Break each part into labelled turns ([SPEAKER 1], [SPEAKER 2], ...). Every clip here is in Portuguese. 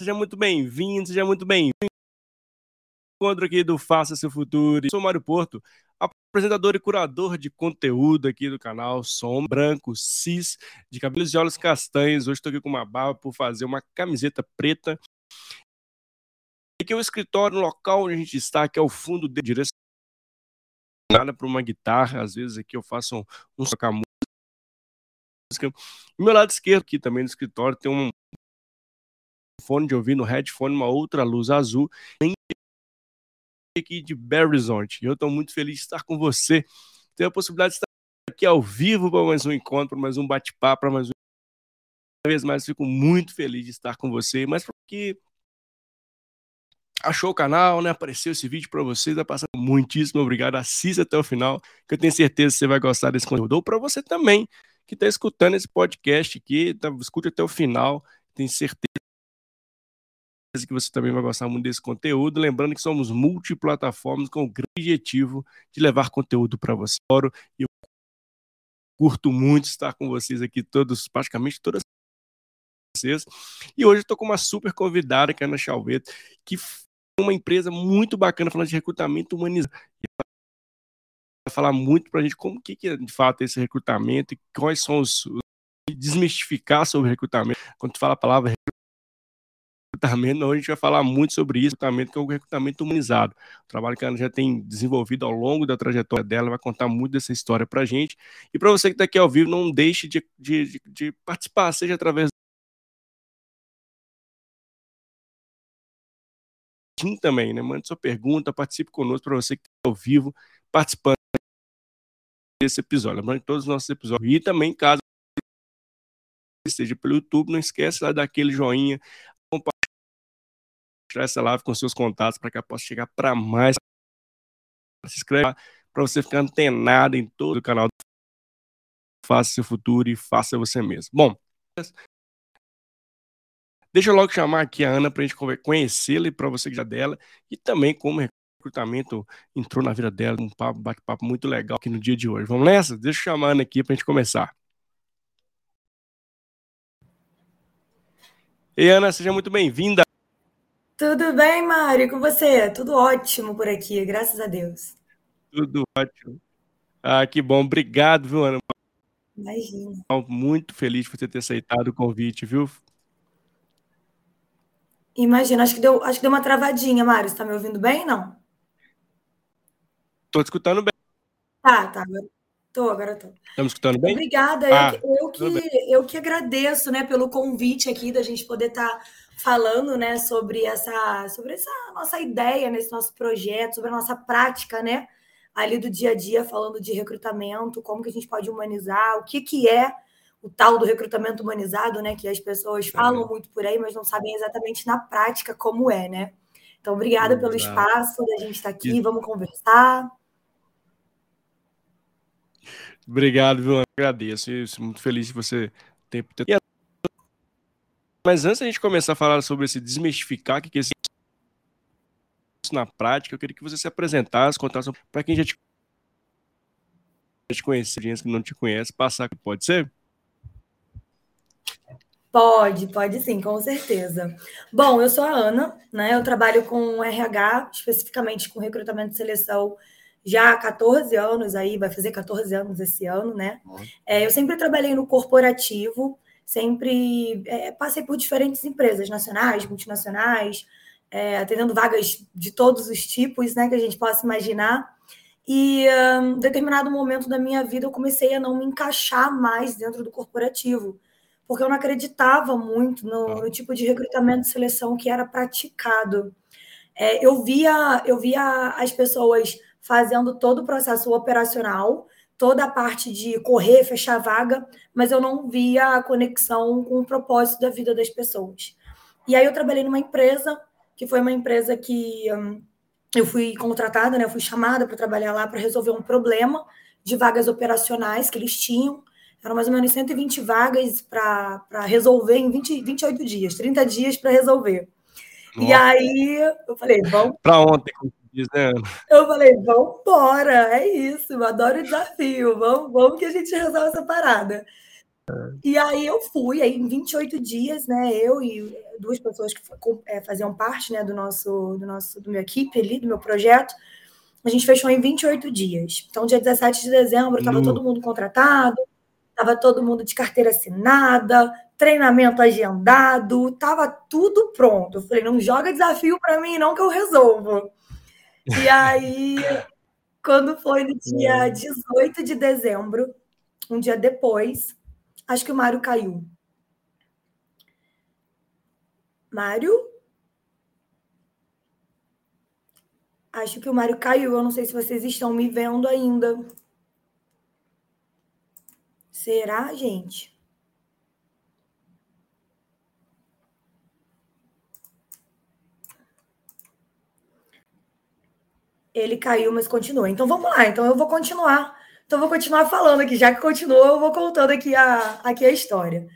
[SPEAKER 1] Seja muito bem-vindo, seja muito bem-vindo. Encontro aqui do Faça Seu Futuro. Eu sou Mário Porto, apresentador e curador de conteúdo aqui do canal. Som branco, cis, de cabelos e olhos castanhos. Hoje estou aqui com uma barba por fazer uma camiseta preta. Aqui é o escritório, no local onde a gente está, que é o fundo de direção nada para uma guitarra. Às vezes aqui eu faço um, um tocar meu lado esquerdo, aqui também no escritório, tem um fone de ouvido, no headphone, uma outra luz azul. Aqui de Belo Horizonte. Eu estou muito feliz de estar com você. Tenho a possibilidade de estar aqui ao vivo para mais um encontro, para mais um bate-papo, para mais um. Vez mais fico muito feliz de estar com você, mas porque achou o canal, né? Apareceu esse vídeo para vocês, vai passar muitíssimo obrigado. Assista até o final, que eu tenho certeza que você vai gostar desse conteúdo. Ou para você também, que está escutando esse podcast aqui, tá, escute até o final, tenho certeza que você também vai gostar muito desse conteúdo. Lembrando que somos multiplataformas com o grande objetivo de levar conteúdo para você. Eu curto muito estar com vocês aqui todos, praticamente todas vocês. E hoje estou com uma super convidada, que é a Ana Chalveto, que é uma empresa muito bacana falando de recrutamento humanizado. Vai falar muito para a gente como que, que é de fato esse recrutamento e quais são os desmistificar sobre recrutamento. Quando tu fala a palavra recrutamento, hoje a gente vai falar muito sobre isso, recrutamento, que é o recrutamento humanizado. O trabalho que ela já tem desenvolvido ao longo da trajetória dela, vai contar muito dessa história para a gente. E para você que está aqui ao vivo, não deixe de, de, de, participar, seja através também, né? Mande sua pergunta, participe conosco para você que está ao vivo participando desse episódio. Lembrando todos os nossos episódios. E também, caso esteja pelo YouTube, não esquece lá daquele joinha, compartilhar essa live com seus contatos para que ela possa chegar para mais. Se inscreve para você ficar antenado em todo o canal. Faça seu futuro e faça você mesmo. Bom, deixa eu logo chamar aqui a Ana para a gente conhecê-la e para você que já dela e também como recrutamento entrou na vida dela, um papo, bate-papo muito legal aqui no dia de hoje. Vamos nessa? Deixa eu chamar a Ana aqui para a gente começar. Ei, Ana, seja muito bem-vinda.
[SPEAKER 2] Tudo bem, Mário? Com você? Tudo ótimo por aqui, graças a Deus.
[SPEAKER 1] Tudo ótimo. Ah, que bom. Obrigado, viu, Ana?
[SPEAKER 2] Imagina.
[SPEAKER 1] Muito feliz por você ter aceitado o convite, viu?
[SPEAKER 2] Imagina, acho que deu, acho que deu uma travadinha, Mário. Você tá me ouvindo bem, não?
[SPEAKER 1] Tô te escutando bem.
[SPEAKER 2] Tá, tá. Tô, agora tô.
[SPEAKER 1] Estamos escutando bem?
[SPEAKER 2] Obrigada. Ah, eu, eu, que, eu que agradeço, né, pelo convite aqui da gente poder estar tá falando, né, sobre essa, sobre essa nossa ideia nesse nosso projeto, sobre a nossa prática, né, ali do dia a dia, falando de recrutamento, como que a gente pode humanizar, o que que é o tal do recrutamento humanizado, né, que as pessoas falam muito por aí, mas não sabem exatamente na prática como é, né? Então, obrigada pelo espaço da gente estar aqui, vamos conversar.
[SPEAKER 1] Obrigado, viu? Agradeço. Muito feliz de você ter. Mas antes da gente começar a falar sobre esse desmistificar, o que é isso na prática, eu queria que você se apresentasse, contasse para quem já te, te conhece, gente que não te conhece, passar, pode ser?
[SPEAKER 2] Pode, pode sim, com certeza. Bom, eu sou a Ana, né? Eu trabalho com RH, especificamente com recrutamento e seleção, já há 14 anos aí, vai fazer 14 anos esse ano, né? É, eu sempre trabalhei no corporativo, sempre é, passei por diferentes empresas nacionais, multinacionais, é, atendendo vagas de todos os tipos né, que a gente possa imaginar. E um, em determinado momento da minha vida eu comecei a não me encaixar mais dentro do corporativo, porque eu não acreditava muito no, no tipo de recrutamento e seleção que era praticado. É, eu via eu via as pessoas fazendo todo o processo operacional, toda a parte de correr, fechar vaga, mas eu não via a conexão com o propósito da vida das pessoas. E aí eu trabalhei numa empresa, que foi uma empresa que hum, eu fui contratada, né, eu fui chamada para trabalhar lá para resolver um problema de vagas operacionais que eles tinham. Eram mais ou menos 120 vagas para resolver em 20, 28 dias, 30 dias para resolver. Nossa. E aí eu falei, vamos.
[SPEAKER 1] Para ontem, diz,
[SPEAKER 2] né? Eu falei, vamos embora, é isso, eu adoro o desafio, vamos, vamos que a gente resolve essa parada. E aí eu fui, aí em 28 dias, né, eu e duas pessoas que é, faziam parte, né, do nosso, do nosso, do meu equipe ali, do meu projeto, a gente fechou em 28 dias. Então, dia 17 de dezembro, estava todo mundo contratado, estava todo mundo de carteira assinada, treinamento agendado, estava tudo pronto. Eu falei, não joga desafio para mim, não, que eu resolvo. E aí, quando foi no dia 18 de dezembro, um dia depois, acho que o Mário caiu. Mário? Acho que o Mário caiu. Eu não sei se vocês estão me vendo ainda. Será, gente? Ele caiu, mas continua. Então vamos lá. Então eu vou continuar. Então vou continuar falando aqui. Já que continuou, eu vou contando aqui a, aqui a história.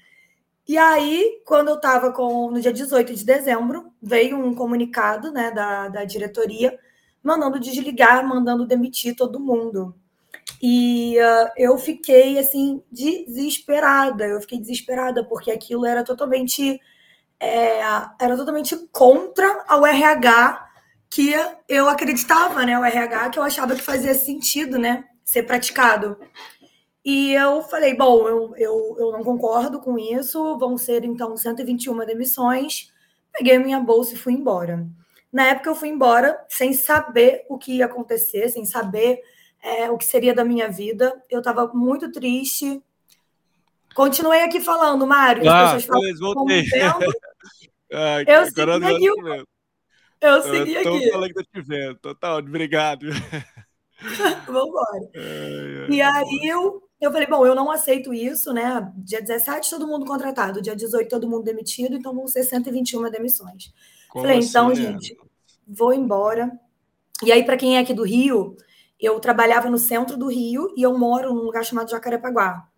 [SPEAKER 2] E aí, quando eu estava com no dia 18 de dezembro, veio um comunicado né, da, da diretoria mandando desligar, mandando demitir todo mundo. E uh, eu fiquei assim desesperada. Eu fiquei desesperada porque aquilo era totalmente é, era totalmente contra ao RH que eu acreditava, né? O RH que eu achava que fazia sentido, né? Ser praticado. E eu falei, bom, eu, eu, eu não concordo com isso, vão ser então 121 demissões. Peguei minha bolsa e fui embora. Na época eu fui embora sem saber o que ia acontecer, sem saber é, o que seria da minha vida. Eu estava muito triste. Continuei aqui falando, Mário.
[SPEAKER 1] Ah, as pessoas falam, voltei.
[SPEAKER 2] ah, eu segui aqui. Eu, eu segui
[SPEAKER 1] eu
[SPEAKER 2] aqui.
[SPEAKER 1] falando que tô te vendo. Total, obrigado.
[SPEAKER 2] Vamos embora. e aí eu, eu falei, bom, eu não aceito isso, né? Dia 17, todo mundo contratado. Dia 18, todo mundo demitido. Então vão ser 121 demissões. Como Falei, então, assim, então, gente, vou embora. E aí, para quem é aqui do Rio, eu trabalhava no centro do Rio e eu moro num lugar chamado Jacarepaguá.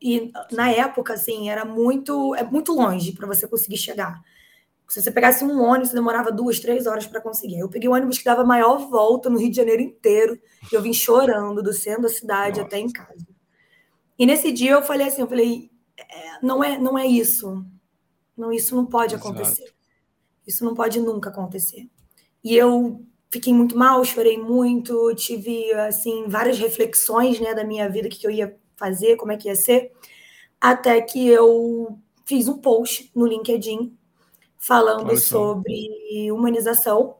[SPEAKER 2] E na época, assim, era muito, é muito longe para você conseguir chegar. Se você pegasse um ônibus, demorava duas, três horas para conseguir. Eu peguei um ônibus que dava maior volta no Rio de Janeiro inteiro. E eu vim chorando do centro da cidade Nossa. até em casa. E nesse dia eu falei assim, eu falei, é, não é, não é isso. Não, isso não pode Exato. acontecer. Isso não pode nunca acontecer. E eu fiquei muito mal, chorei muito, tive assim várias reflexões, né, da minha vida, o que eu ia fazer, como é que ia ser, até que eu fiz um post no LinkedIn falando sobre humanização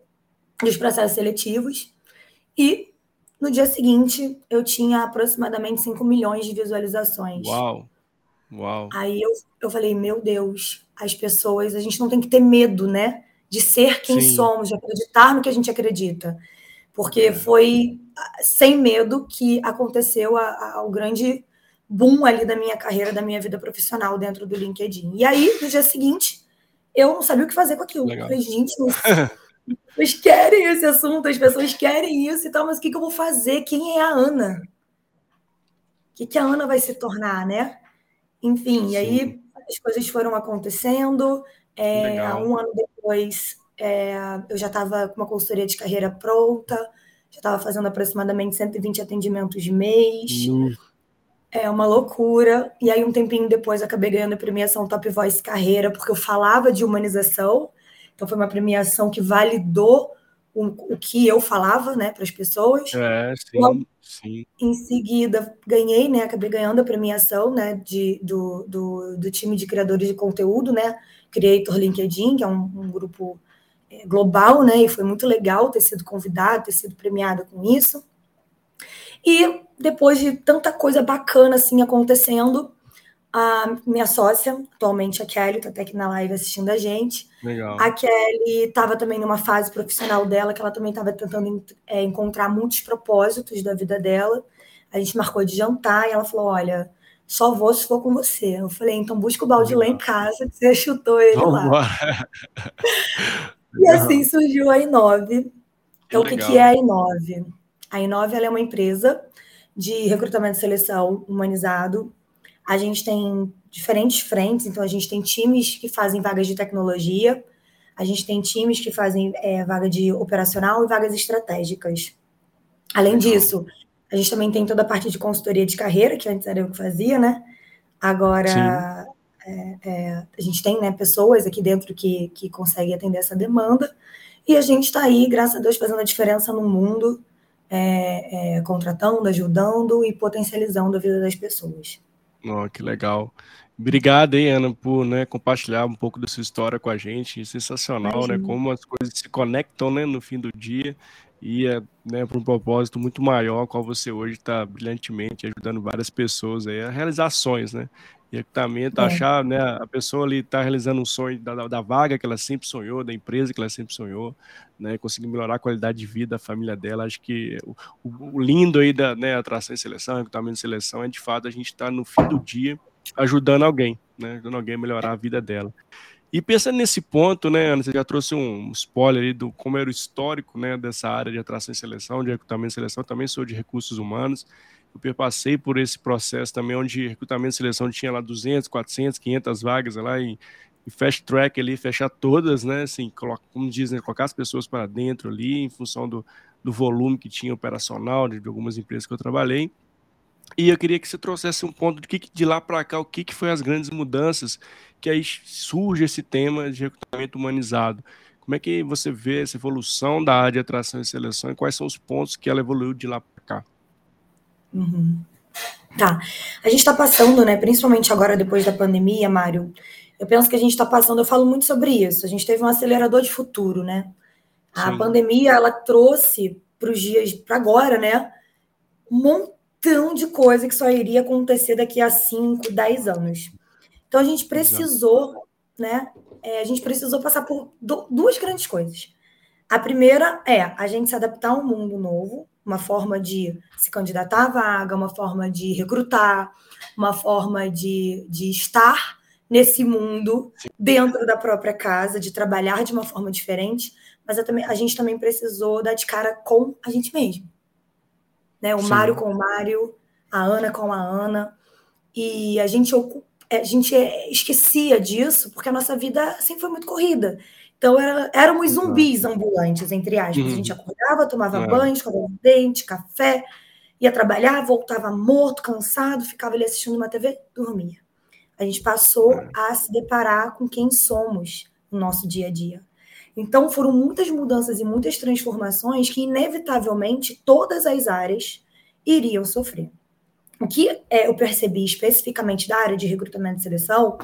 [SPEAKER 2] dos processos seletivos e no dia seguinte eu tinha aproximadamente 5 milhões de visualizações.
[SPEAKER 1] Uau. Uau.
[SPEAKER 2] Aí eu, eu falei, meu Deus, as pessoas, a gente não tem que ter medo, né? De ser quem Sim. somos, de acreditar no que a gente acredita. Porque é. foi ah, sem medo que aconteceu a, a, o grande boom ali da minha carreira, da minha vida profissional dentro do LinkedIn. E aí, no dia seguinte, eu não sabia o que fazer com aquilo. Legal. Eu falei, gente, as pessoas querem esse assunto, as pessoas querem isso e tal, mas o que, que eu vou fazer? Quem é a Ana? O que, que a Ana vai se tornar, né? Enfim, Sim. e aí as coisas foram acontecendo. É, um ano depois, é, eu já estava com uma consultoria de carreira pronta, já estava fazendo aproximadamente 120 atendimentos mês. Uhum. É uma loucura. E aí, um tempinho depois, acabei ganhando a premiação Top Voice Carreira, porque eu falava de humanização. Então, foi uma premiação que validou o, o que eu falava né, para as pessoas.
[SPEAKER 1] É, sim. Logo, Sim.
[SPEAKER 2] Em seguida, ganhei, né? Acabei ganhando a premiação né, de, do, do, do time de criadores de conteúdo, né? Creator LinkedIn, que é um, um grupo é, global, né? E foi muito legal ter sido convidado, ter sido premiada com isso. E depois de tanta coisa bacana assim acontecendo, a minha sócia, atualmente a Kelly, está até aqui na live assistindo a gente.
[SPEAKER 1] Legal.
[SPEAKER 2] A Kelly estava também numa fase profissional dela, que ela também estava tentando é, encontrar muitos propósitos da vida dela. A gente marcou de jantar e ela falou: Olha, só vou se for com você. Eu falei: Então busca o balde Legal. lá em casa, que você chutou ele Vamos lá. e assim surgiu a I9. Então, o que, que é a I9? A I9 ela é uma empresa de recrutamento e seleção humanizado. A gente tem diferentes frentes, então a gente tem times que fazem vagas de tecnologia, a gente tem times que fazem é, vaga de operacional e vagas estratégicas. Além disso, a gente também tem toda a parte de consultoria de carreira, que antes era eu que fazia, né? Agora, é, é, a gente tem né, pessoas aqui dentro que, que conseguem atender essa demanda, e a gente está aí, graças a Deus, fazendo a diferença no mundo, é, é, contratando, ajudando e potencializando a vida das pessoas.
[SPEAKER 1] Oh, que legal. Obrigado aí, Ana, por né, compartilhar um pouco da sua história com a gente. Sensacional, né, Imagina. né? Como as coisas se conectam né, no fim do dia e é né, para um propósito muito maior, qual você hoje está brilhantemente ajudando várias pessoas aí a realizar sonhos, né? Recrutamento, é. achar, né, a pessoa ali está realizando um sonho da, da, vaga que ela sempre sonhou, da empresa que ela sempre sonhou, né, conseguir melhorar a qualidade de vida da família dela. Acho que o, o lindo aí da né, atração e seleção, recrutamento e seleção é de fato a gente estar tá, no fim do dia ajudando alguém, né, ajudando alguém a melhorar a vida dela. E pensando nesse ponto, né, Ana, você já trouxe um spoiler aí do como era o histórico, né, dessa área de atração e seleção, de recrutamento e seleção, também sou de recursos humanos, eu perpassei por esse processo também, onde recrutamento e seleção tinha lá 200, 400, 500 vagas lá e, e fast track ali, fechar todas, né, assim, coloca, como dizem, né, colocar as pessoas para dentro ali, em função do, do volume que tinha operacional de, de algumas empresas que eu trabalhei. E eu queria que você trouxesse um ponto de que de lá para cá, o que, que foi as grandes mudanças, que aí surge esse tema de recrutamento humanizado. Como é que você vê essa evolução da área de atração e seleção e quais são os pontos que ela evoluiu de lá?
[SPEAKER 2] Uhum. Tá. A gente está passando, né? Principalmente agora depois da pandemia, Mário. Eu penso que a gente está passando, eu falo muito sobre isso. A gente teve um acelerador de futuro, né? A Sim. pandemia ela trouxe para os dias, para agora, né? Um montão de coisa que só iria acontecer daqui a 5, 10 anos. Então a gente precisou, né? É, a gente precisou passar por duas grandes coisas. A primeira é a gente se adaptar a um mundo novo, uma forma de se candidatar à vaga, uma forma de recrutar, uma forma de, de estar nesse mundo dentro da própria casa, de trabalhar de uma forma diferente, mas a, a gente também precisou dar de cara com a gente mesmo. Né? O Sim. Mário com o Mário, a Ana com a Ana, e a gente, a gente esquecia disso porque a nossa vida sempre foi muito corrida. Então, era, éramos zumbis ambulantes, entre aspas. Uhum. A gente acordava, tomava é. banho, escovava dente, café, ia trabalhar, voltava morto, cansado, ficava ali assistindo uma TV, dormia. A gente passou é. a se deparar com quem somos no nosso dia a dia. Então, foram muitas mudanças e muitas transformações que, inevitavelmente, todas as áreas iriam sofrer. O que é, eu percebi especificamente da área de recrutamento e seleção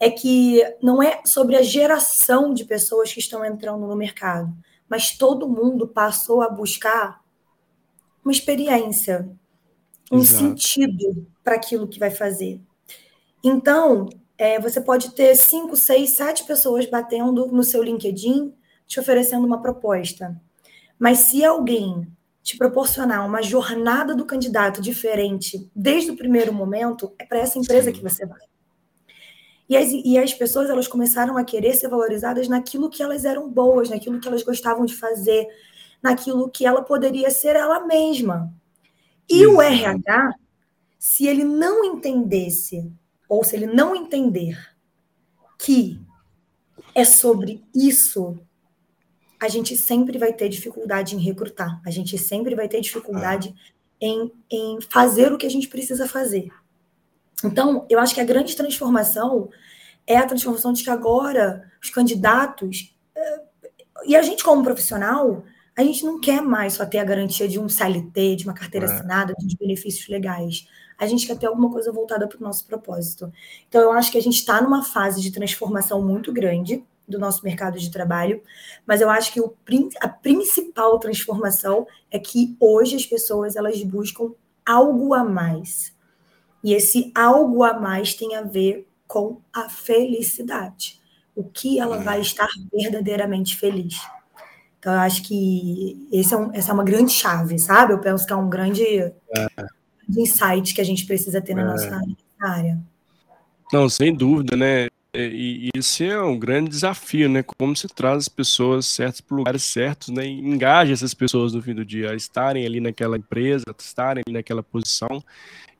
[SPEAKER 2] é que não é sobre a geração de pessoas que estão entrando no mercado, mas todo mundo passou a buscar uma experiência, um Exato. sentido para aquilo que vai fazer. Então, é, você pode ter cinco, seis, sete pessoas batendo no seu LinkedIn te oferecendo uma proposta. Mas se alguém te proporcionar uma jornada do candidato diferente desde o primeiro momento, é para essa empresa Sim. que você vai. E as, e as pessoas elas começaram a querer ser valorizadas naquilo que elas eram boas, naquilo que elas gostavam de fazer, naquilo que ela poderia ser ela mesma. E Exato. o RH, se ele não entendesse, ou se ele não entender que é sobre isso, a gente sempre vai ter dificuldade em recrutar, a gente sempre vai ter dificuldade ah. em, em fazer o que a gente precisa fazer. Então, eu acho que a grande transformação é a transformação de que agora os candidatos eh, e a gente como profissional, a gente não quer mais só ter a garantia de um CLT, de uma carteira é. assinada, de benefícios legais. A gente quer ter alguma coisa voltada para o nosso propósito. Então, eu acho que a gente está numa fase de transformação muito grande do nosso mercado de trabalho, mas eu acho que o, a principal transformação é que hoje as pessoas elas buscam algo a mais. E esse algo a mais tem a ver com a felicidade. O que ela vai estar verdadeiramente feliz. Então, eu acho que esse é um, essa é uma grande chave, sabe? Eu penso que é um grande, é. insight que a gente precisa ter na é. nossa área.
[SPEAKER 1] Não, sem dúvida, né? E, esse é um grande desafio, né? Como se traz as pessoas certas para lugares certos, né? E engaja essas pessoas no fim do dia a estarem ali naquela empresa, a estarem ali naquela posição.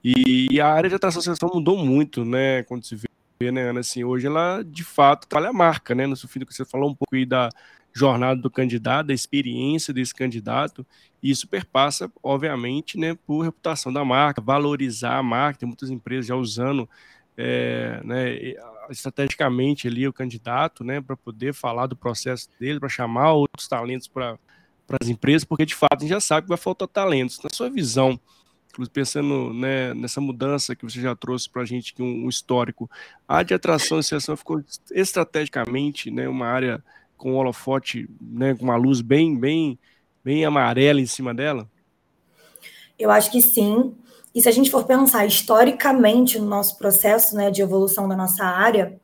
[SPEAKER 1] E a área de atração seleção mudou muito, né? Quando se vê, né, Ana? Assim, hoje ela, de fato, trabalha a marca, né? No sentido que você falou um pouco aí da jornada do candidato, da experiência desse candidato, e isso perpassa, obviamente, né, por reputação da marca, valorizar a marca. Tem muitas empresas já usando é, né, estrategicamente ali o candidato, né, para poder falar do processo dele, para chamar outros talentos para as empresas, porque de fato a gente já sabe que vai faltar talentos. Na sua visão, pensando né, nessa mudança que você já trouxe para a gente, um, um histórico, a área de atração e seleção ficou estrategicamente né, uma área com holofote, né, com uma luz bem, bem, bem amarela em cima dela?
[SPEAKER 2] Eu acho que sim. E se a gente for pensar historicamente no nosso processo né, de evolução da nossa área,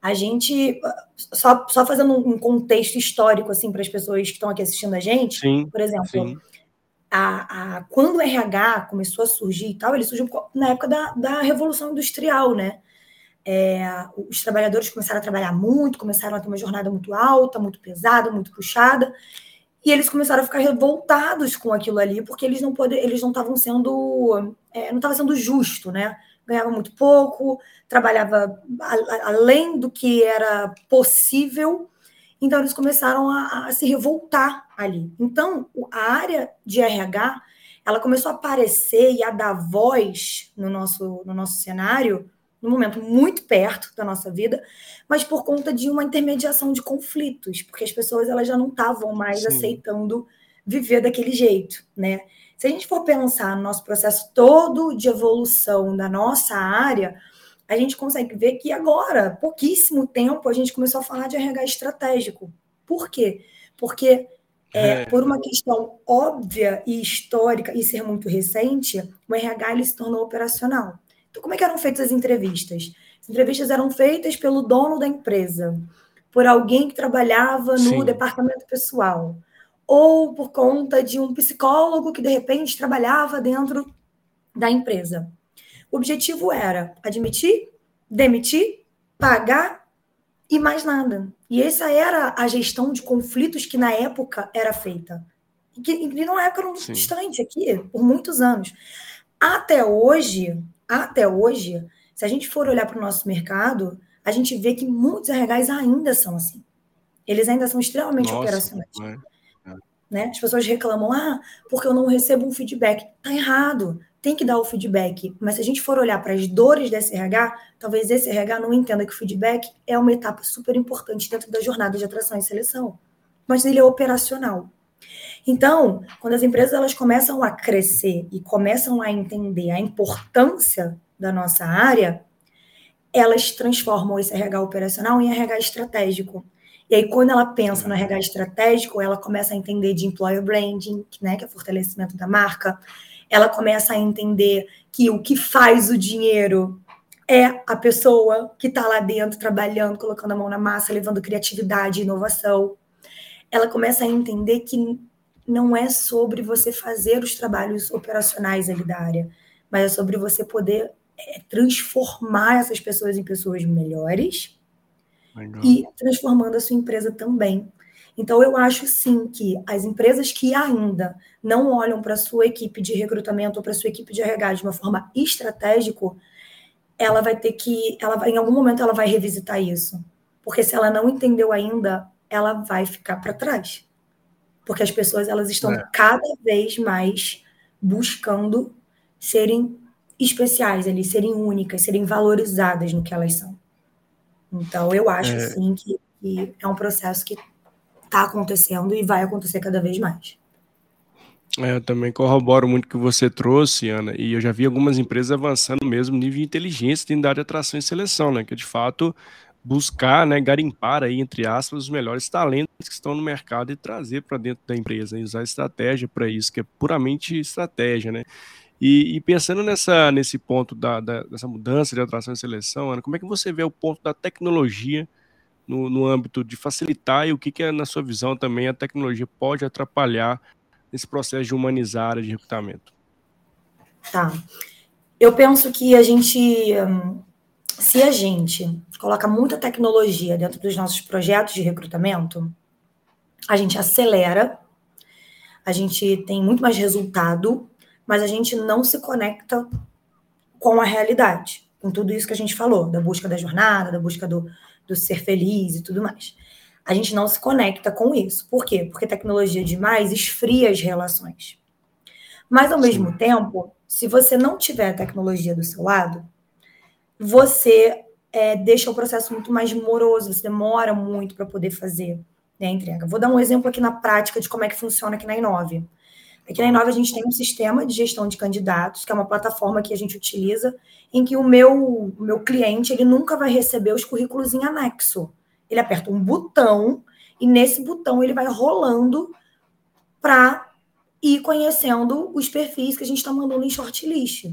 [SPEAKER 2] a gente, só, só fazendo um contexto histórico assim para as pessoas que estão aqui assistindo a gente, sim, por exemplo, a, a, quando o RH começou a surgir e tal, ele surgiu na época da, da Revolução Industrial, né? É, os trabalhadores começaram a trabalhar muito, começaram a ter uma jornada muito alta, muito pesada, muito puxada, e eles começaram a ficar revoltados com aquilo ali, porque eles não poder, eles não estavam sendo, é, não estava sendo justo, né? Ganhava muito pouco, trabalhava a, além do que era possível, então eles começaram a, a se revoltar ali. Então a área de RH ela começou a aparecer e a dar voz no nosso, no nosso cenário num momento muito perto da nossa vida, mas por conta de uma intermediação de conflitos, porque as pessoas elas já não estavam mais Sim. aceitando viver daquele jeito, né? Se a gente for pensar no nosso processo todo de evolução da nossa área, a gente consegue ver que agora, pouquíssimo tempo, a gente começou a falar de RH estratégico. Por quê? Porque é, é. por uma questão óbvia e histórica e ser muito recente, o RH ele se tornou operacional. Então, como é que eram feitas as entrevistas? As entrevistas eram feitas pelo dono da empresa, por alguém que trabalhava no Sim. departamento pessoal, ou por conta de um psicólogo que de repente trabalhava dentro da empresa. O objetivo era admitir, demitir, pagar e mais nada. E essa era a gestão de conflitos que na época era feita. E que, e numa época era Sim. distante aqui, por muitos anos. Até hoje, até hoje, se a gente for olhar para o nosso mercado, a gente vê que muitos RHs ainda são assim. Eles ainda são extremamente Nossa, operacionais. É. Né? As pessoas reclamam, ah, porque eu não recebo um feedback. Tá errado, tem que dar o feedback. Mas se a gente for olhar para as dores desse RH, talvez esse RH não entenda que o feedback é uma etapa super importante dentro da jornada de atração e seleção. Mas ele é operacional. Então, quando as empresas elas começam a crescer e começam a entender a importância da nossa área, elas transformam esse RH operacional em RH estratégico. E aí, quando ela pensa no RH estratégico, ela começa a entender de employer branding, né, que é fortalecimento da marca. Ela começa a entender que o que faz o dinheiro é a pessoa que está lá dentro trabalhando, colocando a mão na massa, levando criatividade e inovação. Ela começa a entender que não é sobre você fazer os trabalhos operacionais ali da área, mas é sobre você poder é, transformar essas pessoas em pessoas melhores Legal. e transformando a sua empresa também. Então, eu acho sim que as empresas que ainda não olham para a sua equipe de recrutamento ou para a sua equipe de RH de uma forma estratégica, ela vai ter que, ela, em algum momento, ela vai revisitar isso. Porque se ela não entendeu ainda, ela vai ficar para trás porque as pessoas elas estão é. cada vez mais buscando serem especiais ali, serem únicas, serem valorizadas no que elas são. Então, eu acho, é. sim, que, que é um processo que está acontecendo e vai acontecer cada vez mais.
[SPEAKER 1] É, eu também corroboro muito o que você trouxe, Ana, e eu já vi algumas empresas avançando mesmo nível de inteligência da área de atração e seleção, né? Que de fato buscar, né, garimpar aí, entre aspas, os melhores talentos que estão no mercado e trazer para dentro da empresa, e usar estratégia para isso, que é puramente estratégia, né? E, e pensando nessa, nesse ponto da, da, dessa mudança de atração e seleção, Ana, como é que você vê o ponto da tecnologia no, no âmbito de facilitar e o que, que é, na sua visão, também a tecnologia pode atrapalhar nesse processo de humanizar a área de recrutamento?
[SPEAKER 2] Tá. Eu penso que a gente hum, se a gente coloca muita tecnologia dentro dos nossos projetos de recrutamento, a gente acelera, a gente tem muito mais resultado, mas a gente não se conecta com a realidade, com tudo isso que a gente falou, da busca da jornada, da busca do, do ser feliz e tudo mais. A gente não se conecta com isso. Por quê? Porque tecnologia demais esfria as relações. Mas, ao mesmo tempo, se você não tiver tecnologia do seu lado, você é, deixa o processo muito mais moroso, você demora muito para poder fazer né, a entrega. Vou dar um exemplo aqui na prática de como é que funciona aqui na Inove. Aqui na Inove a gente tem um sistema de gestão de candidatos, que é uma plataforma que a gente utiliza, em que o meu, o meu cliente ele nunca vai receber os currículos em anexo. Ele aperta um botão e nesse botão ele vai rolando para ir conhecendo os perfis que a gente está mandando em shortlist.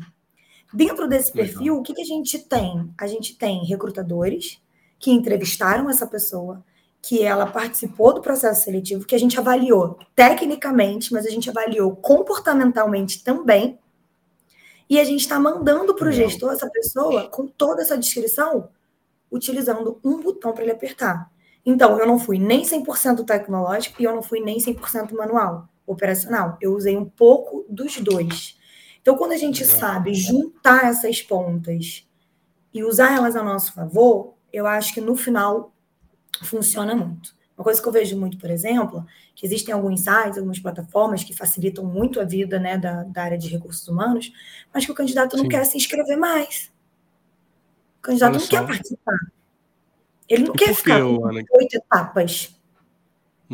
[SPEAKER 2] Dentro desse perfil, Legal. o que, que a gente tem? A gente tem recrutadores que entrevistaram essa pessoa, que ela participou do processo seletivo, que a gente avaliou tecnicamente, mas a gente avaliou comportamentalmente também. E a gente está mandando para o gestor essa pessoa com toda essa descrição, utilizando um botão para ele apertar. Então, eu não fui nem 100% tecnológico e eu não fui nem 100% manual, operacional. Eu usei um pouco dos dois. Então, quando a gente Legal. sabe juntar essas pontas e usar elas a nosso favor, eu acho que no final funciona muito. Uma coisa que eu vejo muito, por exemplo, que existem alguns sites, algumas plataformas que facilitam muito a vida né, da, da área de recursos humanos, mas que o candidato não Sim. quer se inscrever mais. O candidato Olha não só. quer participar. Ele não e quer ficar eu, com oito etapas.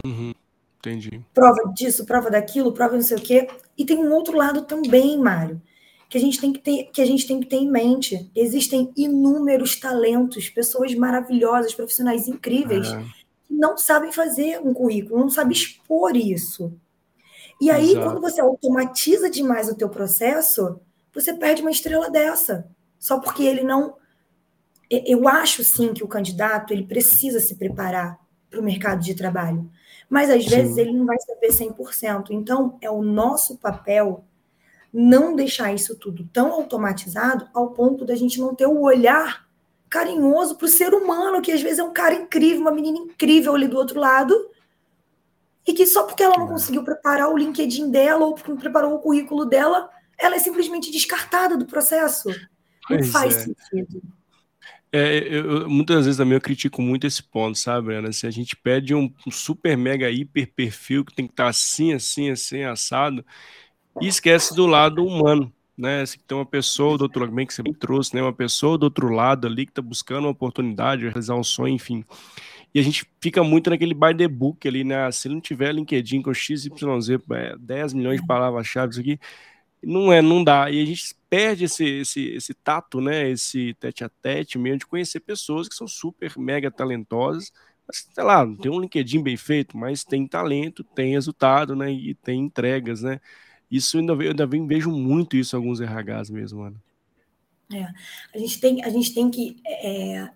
[SPEAKER 1] Uhum, entendi.
[SPEAKER 2] Prova disso, prova daquilo, prova não sei o quê. E tem um outro lado também, Mário, que a gente tem que ter, que a gente tem que ter em mente. Existem inúmeros talentos, pessoas maravilhosas, profissionais incríveis, é. que não sabem fazer um currículo, não sabem expor isso. E aí, Exato. quando você automatiza demais o teu processo, você perde uma estrela dessa. Só porque ele não eu acho sim que o candidato ele precisa se preparar para o mercado de trabalho, mas às sim. vezes ele não vai saber 100%. Então, é o nosso papel não deixar isso tudo tão automatizado ao ponto da gente não ter o olhar carinhoso para o ser humano, que às vezes é um cara incrível, uma menina incrível ali do outro lado, e que só porque ela não é. conseguiu preparar o LinkedIn dela ou porque não preparou o currículo dela, ela é simplesmente descartada do processo. Não pois faz é. sentido.
[SPEAKER 1] É, eu, muitas vezes também eu critico muito esse ponto, sabe, Ana? Se a gente pede um, um super mega hiper perfil que tem que estar tá assim, assim, assim, assado, e esquece do lado humano, né? Se tem uma pessoa do outro lado, bem que você me trouxe, né? Uma pessoa do outro lado ali que está buscando uma oportunidade, realizar um sonho, enfim. E a gente fica muito naquele by the book ali, né? Se não tiver LinkedIn com XYZ, é, 10 milhões de palavras-chave, isso aqui, não é, não dá. E a gente perde esse, esse, esse tato, né? Esse tete a tete mesmo de conhecer pessoas que são super mega talentosas. Mas, sei lá, não tem um LinkedIn bem feito, mas tem talento, tem resultado, né? E tem entregas, né? Isso ainda, eu ainda vejo muito isso em alguns RHs mesmo, mano.
[SPEAKER 2] É, a gente tem, a gente tem que. É,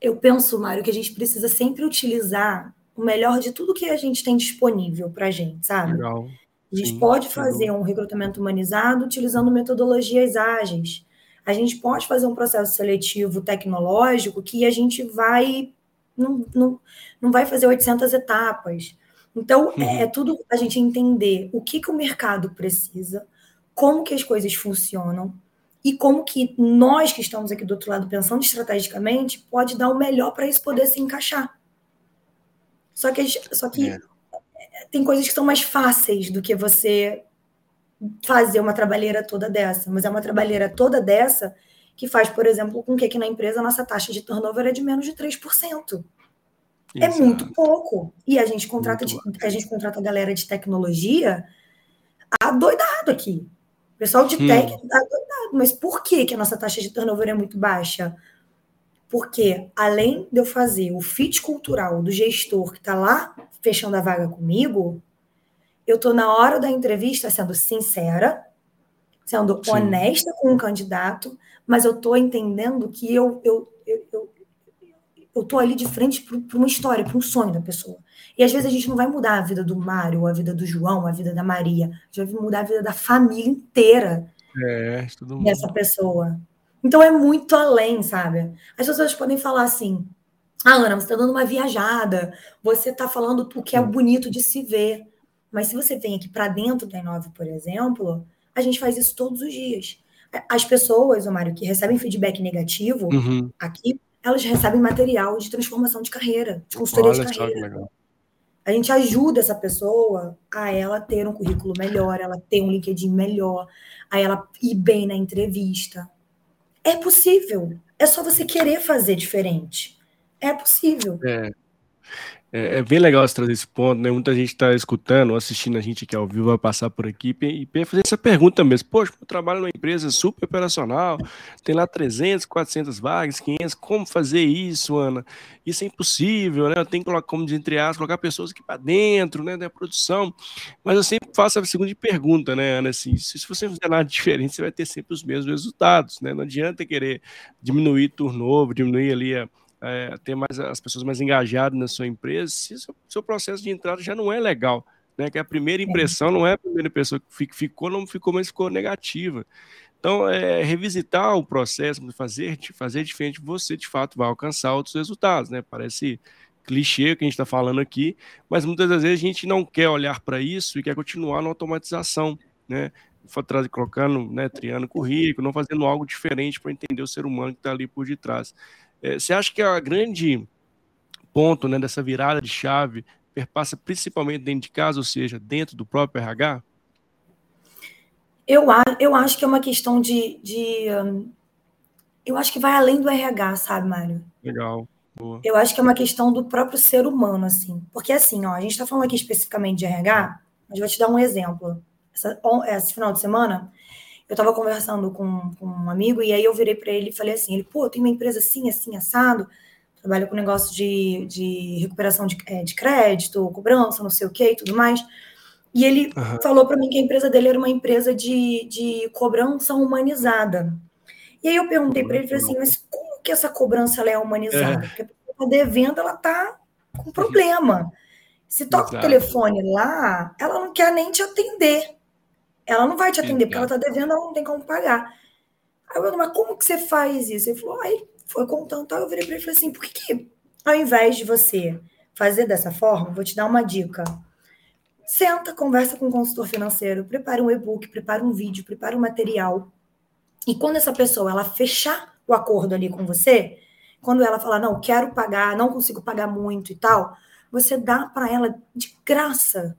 [SPEAKER 2] eu penso, Mário, que a gente precisa sempre utilizar o melhor de tudo que a gente tem disponível para a gente, sabe? Legal. A gente Sim, pode fazer um recrutamento humanizado utilizando metodologias ágeis. A gente pode fazer um processo seletivo tecnológico que a gente vai não, não, não vai fazer 800 etapas. Então, é, uhum. é, é, tudo a gente entender o que, que o mercado precisa, como que as coisas funcionam e como que nós que estamos aqui do outro lado pensando estrategicamente pode dar o melhor para isso poder se encaixar. Só que, só que é tem coisas que são mais fáceis do que você fazer uma trabalheira toda dessa. Mas é uma trabalheira toda dessa que faz, por exemplo, com que aqui na empresa a nossa taxa de turnover é de menos de 3%. É Exato. É muito pouco. E a gente contrata, de, a gente contrata a galera de tecnologia adoidado aqui. O pessoal de hum. tech adoidado. Mas por que, que a nossa taxa de turnover é muito baixa? Porque além de eu fazer o fit cultural do gestor que está lá fechando a vaga comigo, eu estou na hora da entrevista sendo sincera, sendo Sim. honesta com o candidato, mas eu estou entendendo que eu eu, eu, eu, tô ali de frente para uma história, para um sonho da pessoa. E às vezes a gente não vai mudar a vida do Mário, a vida do João, a vida da Maria. A gente vai mudar a vida da família inteira
[SPEAKER 1] é,
[SPEAKER 2] dessa pessoa. Então é muito além, sabe? As pessoas podem falar assim: ah, Ana, você está dando uma viajada, você está falando o que é bonito de se ver. Mas se você vem aqui para dentro da Inove, por exemplo, a gente faz isso todos os dias. As pessoas, o Mário, que recebem feedback negativo uhum. aqui, elas recebem material de transformação de carreira, de consultoria Olha de carreira. A gente ajuda essa pessoa a ela ter um currículo melhor, ela ter um LinkedIn melhor, a ela ir bem na entrevista. É possível. É só você querer fazer diferente. É possível.
[SPEAKER 1] É. É, é, bem legal você trazer esse ponto, né? Muita gente está escutando, assistindo a gente aqui ao vivo, vai passar por aqui e fazer essa pergunta mesmo. Poxa, eu trabalho numa empresa super operacional, tem lá 300, 400 vagas, 500, como fazer isso, Ana? Isso é impossível, né? Eu tenho que colocar, como entre aspas, colocar pessoas aqui para dentro, né, da produção. Mas eu sempre faço a segunda pergunta, né, Ana? Assim, se, se você fizer nada diferente, você vai ter sempre os mesmos resultados, né? Não adianta querer diminuir turnover, diminuir ali a é, ter mais as pessoas mais engajadas na sua empresa, se o seu, seu, processo de entrada já não é legal, né? Que a primeira impressão não é a primeira pessoa que ficou, não ficou, mas ficou negativa. Então, é, revisitar o processo, fazer, fazer diferente, você de fato vai alcançar outros resultados, né? Parece clichê que a gente está falando aqui, mas muitas das vezes a gente não quer olhar para isso e quer continuar na automatização, né? colocando, né, triando currículo, não fazendo algo diferente para entender o ser humano que está ali por detrás. É, você acha que a grande ponto né, dessa virada de chave perpassa principalmente dentro de casa, ou seja, dentro do próprio RH?
[SPEAKER 2] Eu, eu acho que é uma questão de. de um, eu acho que vai além do RH, sabe, Mário?
[SPEAKER 1] Legal. Boa.
[SPEAKER 2] Eu acho que é uma questão do próprio ser humano, assim. Porque, assim, ó, a gente está falando aqui especificamente de RH, mas vou te dar um exemplo. Essa, esse final de semana, eu estava conversando com, com, um amigo e aí eu virei para ele e falei assim, ele, pô, tem uma empresa assim, assim, assado, trabalha com negócio de, de recuperação de, é, de crédito, cobrança, não sei o que e tudo mais. E ele uhum. falou para mim que a empresa dele era uma empresa de, de cobrança humanizada. E aí eu perguntei para ele, falei assim, mas como que essa cobrança é humanizada? É. Porque a pessoa está devendo, ela está com problema. Se toca Exato. o telefone lá, ela não quer nem te atender. Ela não vai te atender, porque ela está devendo, ela não tem como pagar. Aí eu falei, mas como que você faz isso? Ele falou, aí foi contando, tal. eu virei para ele e falei assim, por que, que ao invés de você fazer dessa forma, vou te dar uma dica. Senta, conversa com o consultor financeiro, prepara um e-book, prepara um vídeo, prepara um material. E quando essa pessoa ela fechar o acordo ali com você, quando ela falar, não, quero pagar, não consigo pagar muito e tal, você dá para ela de graça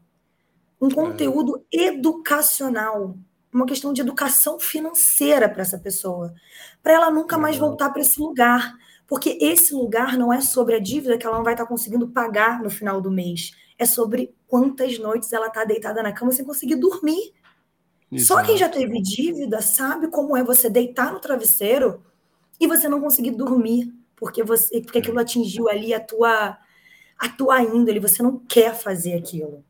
[SPEAKER 2] um é. conteúdo é. educacional, uma questão de educação financeira para essa pessoa, para ela nunca mais voltar para esse lugar, porque esse lugar não é sobre a dívida que ela não vai estar tá conseguindo pagar no final do mês, é sobre quantas noites ela está deitada na cama sem conseguir dormir. Exato. Só quem já teve dívida sabe como é você deitar no travesseiro e você não conseguir dormir, porque você porque aquilo atingiu ali a tua a tua índole, você não quer fazer aquilo.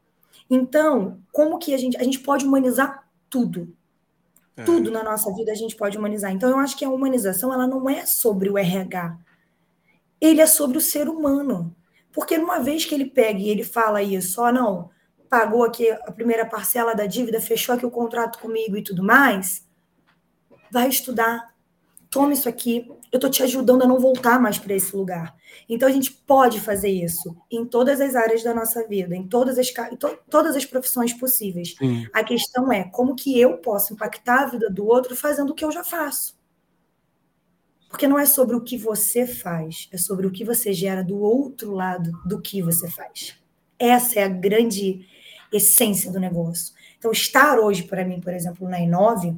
[SPEAKER 2] Então, como que a gente a gente pode humanizar tudo? É. Tudo na nossa vida a gente pode humanizar. Então, eu acho que a humanização ela não é sobre o RH. Ele é sobre o ser humano. Porque uma vez que ele pega e ele fala isso, ó, não, pagou aqui a primeira parcela da dívida, fechou aqui o contrato comigo e tudo mais, vai estudar, toma isso aqui, eu estou te ajudando a não voltar mais para esse lugar. Então a gente pode fazer isso em todas as áreas da nossa vida, em todas as, em to, todas as profissões possíveis. Sim. A questão é como que eu posso impactar a vida do outro fazendo o que eu já faço. Porque não é sobre o que você faz, é sobre o que você gera do outro lado do que você faz. Essa é a grande essência do negócio. Então, estar hoje, para mim, por exemplo, na Inove,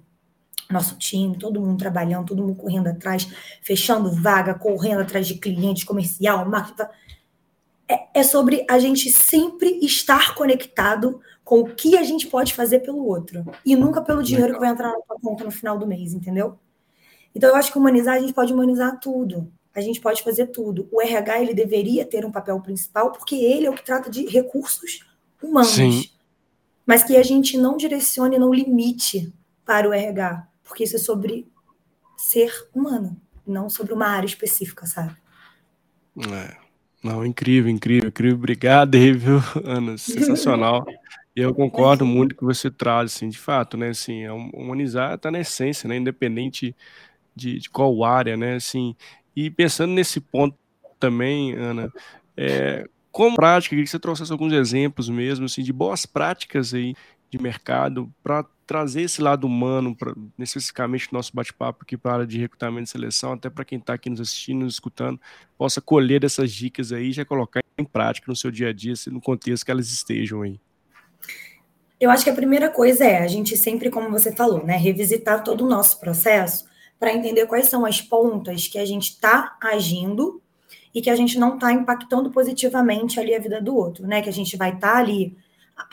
[SPEAKER 2] nosso time, todo mundo trabalhando, todo mundo correndo atrás, fechando vaga, correndo atrás de clientes, comercial, marketing. É, é sobre a gente sempre estar conectado com o que a gente pode fazer pelo outro. E nunca pelo dinheiro que vai entrar na conta no final do mês, entendeu? Então, eu acho que humanizar, a gente pode humanizar tudo. A gente pode fazer tudo. O RH, ele deveria ter um papel principal, porque ele é o que trata de recursos humanos. Sim. Mas que a gente não direcione, não limite para o RH porque isso é sobre ser humano, não sobre uma área específica, sabe?
[SPEAKER 1] É. Não, incrível, incrível, incrível. Obrigado aí, viu, Ana? Sensacional. E eu concordo muito com o que você traz, assim, de fato, né? Assim, é humanizar está na essência, né? Independente de, de qual área, né? Assim, e pensando nesse ponto também, Ana, é, como prática, queria que você trouxesse alguns exemplos mesmo, assim, de boas práticas aí de mercado para trazer esse lado humano, pra, no nosso bate-papo aqui para a área de recrutamento e seleção, até para quem está aqui nos assistindo, nos escutando, possa colher essas dicas aí e já colocar em prática no seu dia a dia, no contexto que elas estejam aí.
[SPEAKER 2] Eu acho que a primeira coisa é a gente sempre, como você falou, né, revisitar todo o nosso processo para entender quais são as pontas que a gente está agindo e que a gente não está impactando positivamente ali a vida do outro, né? Que a gente vai estar tá ali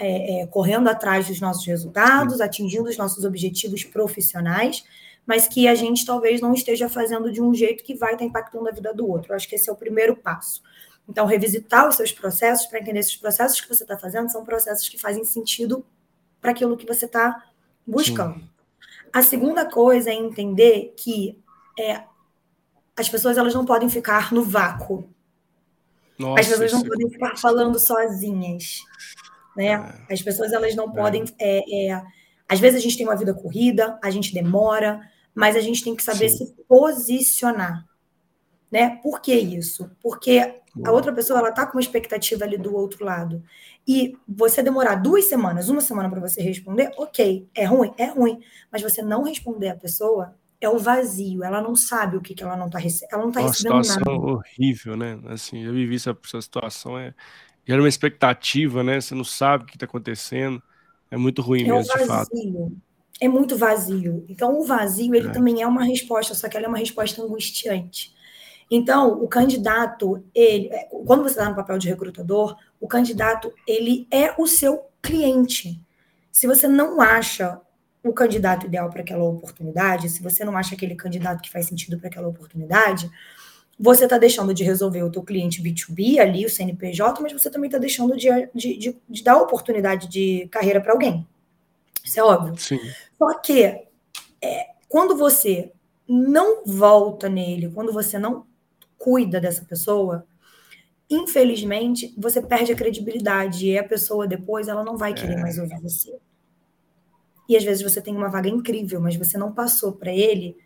[SPEAKER 2] é, é, correndo atrás dos nossos resultados, atingindo os nossos objetivos profissionais, mas que a gente talvez não esteja fazendo de um jeito que vai estar impactando a vida do outro. Eu acho que esse é o primeiro passo. Então, revisitar os seus processos para entender se os processos que você está fazendo são processos que fazem sentido para aquilo que você está buscando. Sim. A segunda coisa é entender que é, as pessoas elas não podem ficar no vácuo. Nossa, as pessoas não é podem ficar falando sozinhas. Né? É. As pessoas elas não é. podem. É, é, às vezes a gente tem uma vida corrida, a gente demora, mas a gente tem que saber Sim. se posicionar. Né? Por que isso? Porque a outra pessoa ela tá com uma expectativa ali do outro lado. E você demorar duas semanas, uma semana para você responder, ok, é ruim, é ruim. Mas você não responder a pessoa é o vazio. Ela não sabe o que, que ela não está recebendo. Ela não recebendo
[SPEAKER 1] nada. Uma situação horrível, né? Assim, eu vivi essa, essa situação. É, gera uma expectativa, né? Você não sabe o que está acontecendo. É muito ruim é mesmo, de fato.
[SPEAKER 2] É muito vazio. Então, o vazio, ele é. também é uma resposta, só que ela é uma resposta angustiante. Então, o candidato, ele, é, quando você está no papel de recrutador, o candidato, ele é o seu cliente. Se você não acha o candidato ideal para aquela oportunidade, se você não acha aquele candidato que faz sentido para aquela oportunidade, você está deixando de resolver o teu cliente B2B ali, o CNPJ, mas você também está deixando de, de, de, de, dar oportunidade de carreira para alguém. Isso é óbvio.
[SPEAKER 1] Sim.
[SPEAKER 2] Só que é, quando você não volta nele, quando você não cuida dessa pessoa, infelizmente, você perde a credibilidade e a pessoa depois ela não vai querer é. mais ouvir você. E às vezes você tem uma vaga incrível, mas você não passou para ele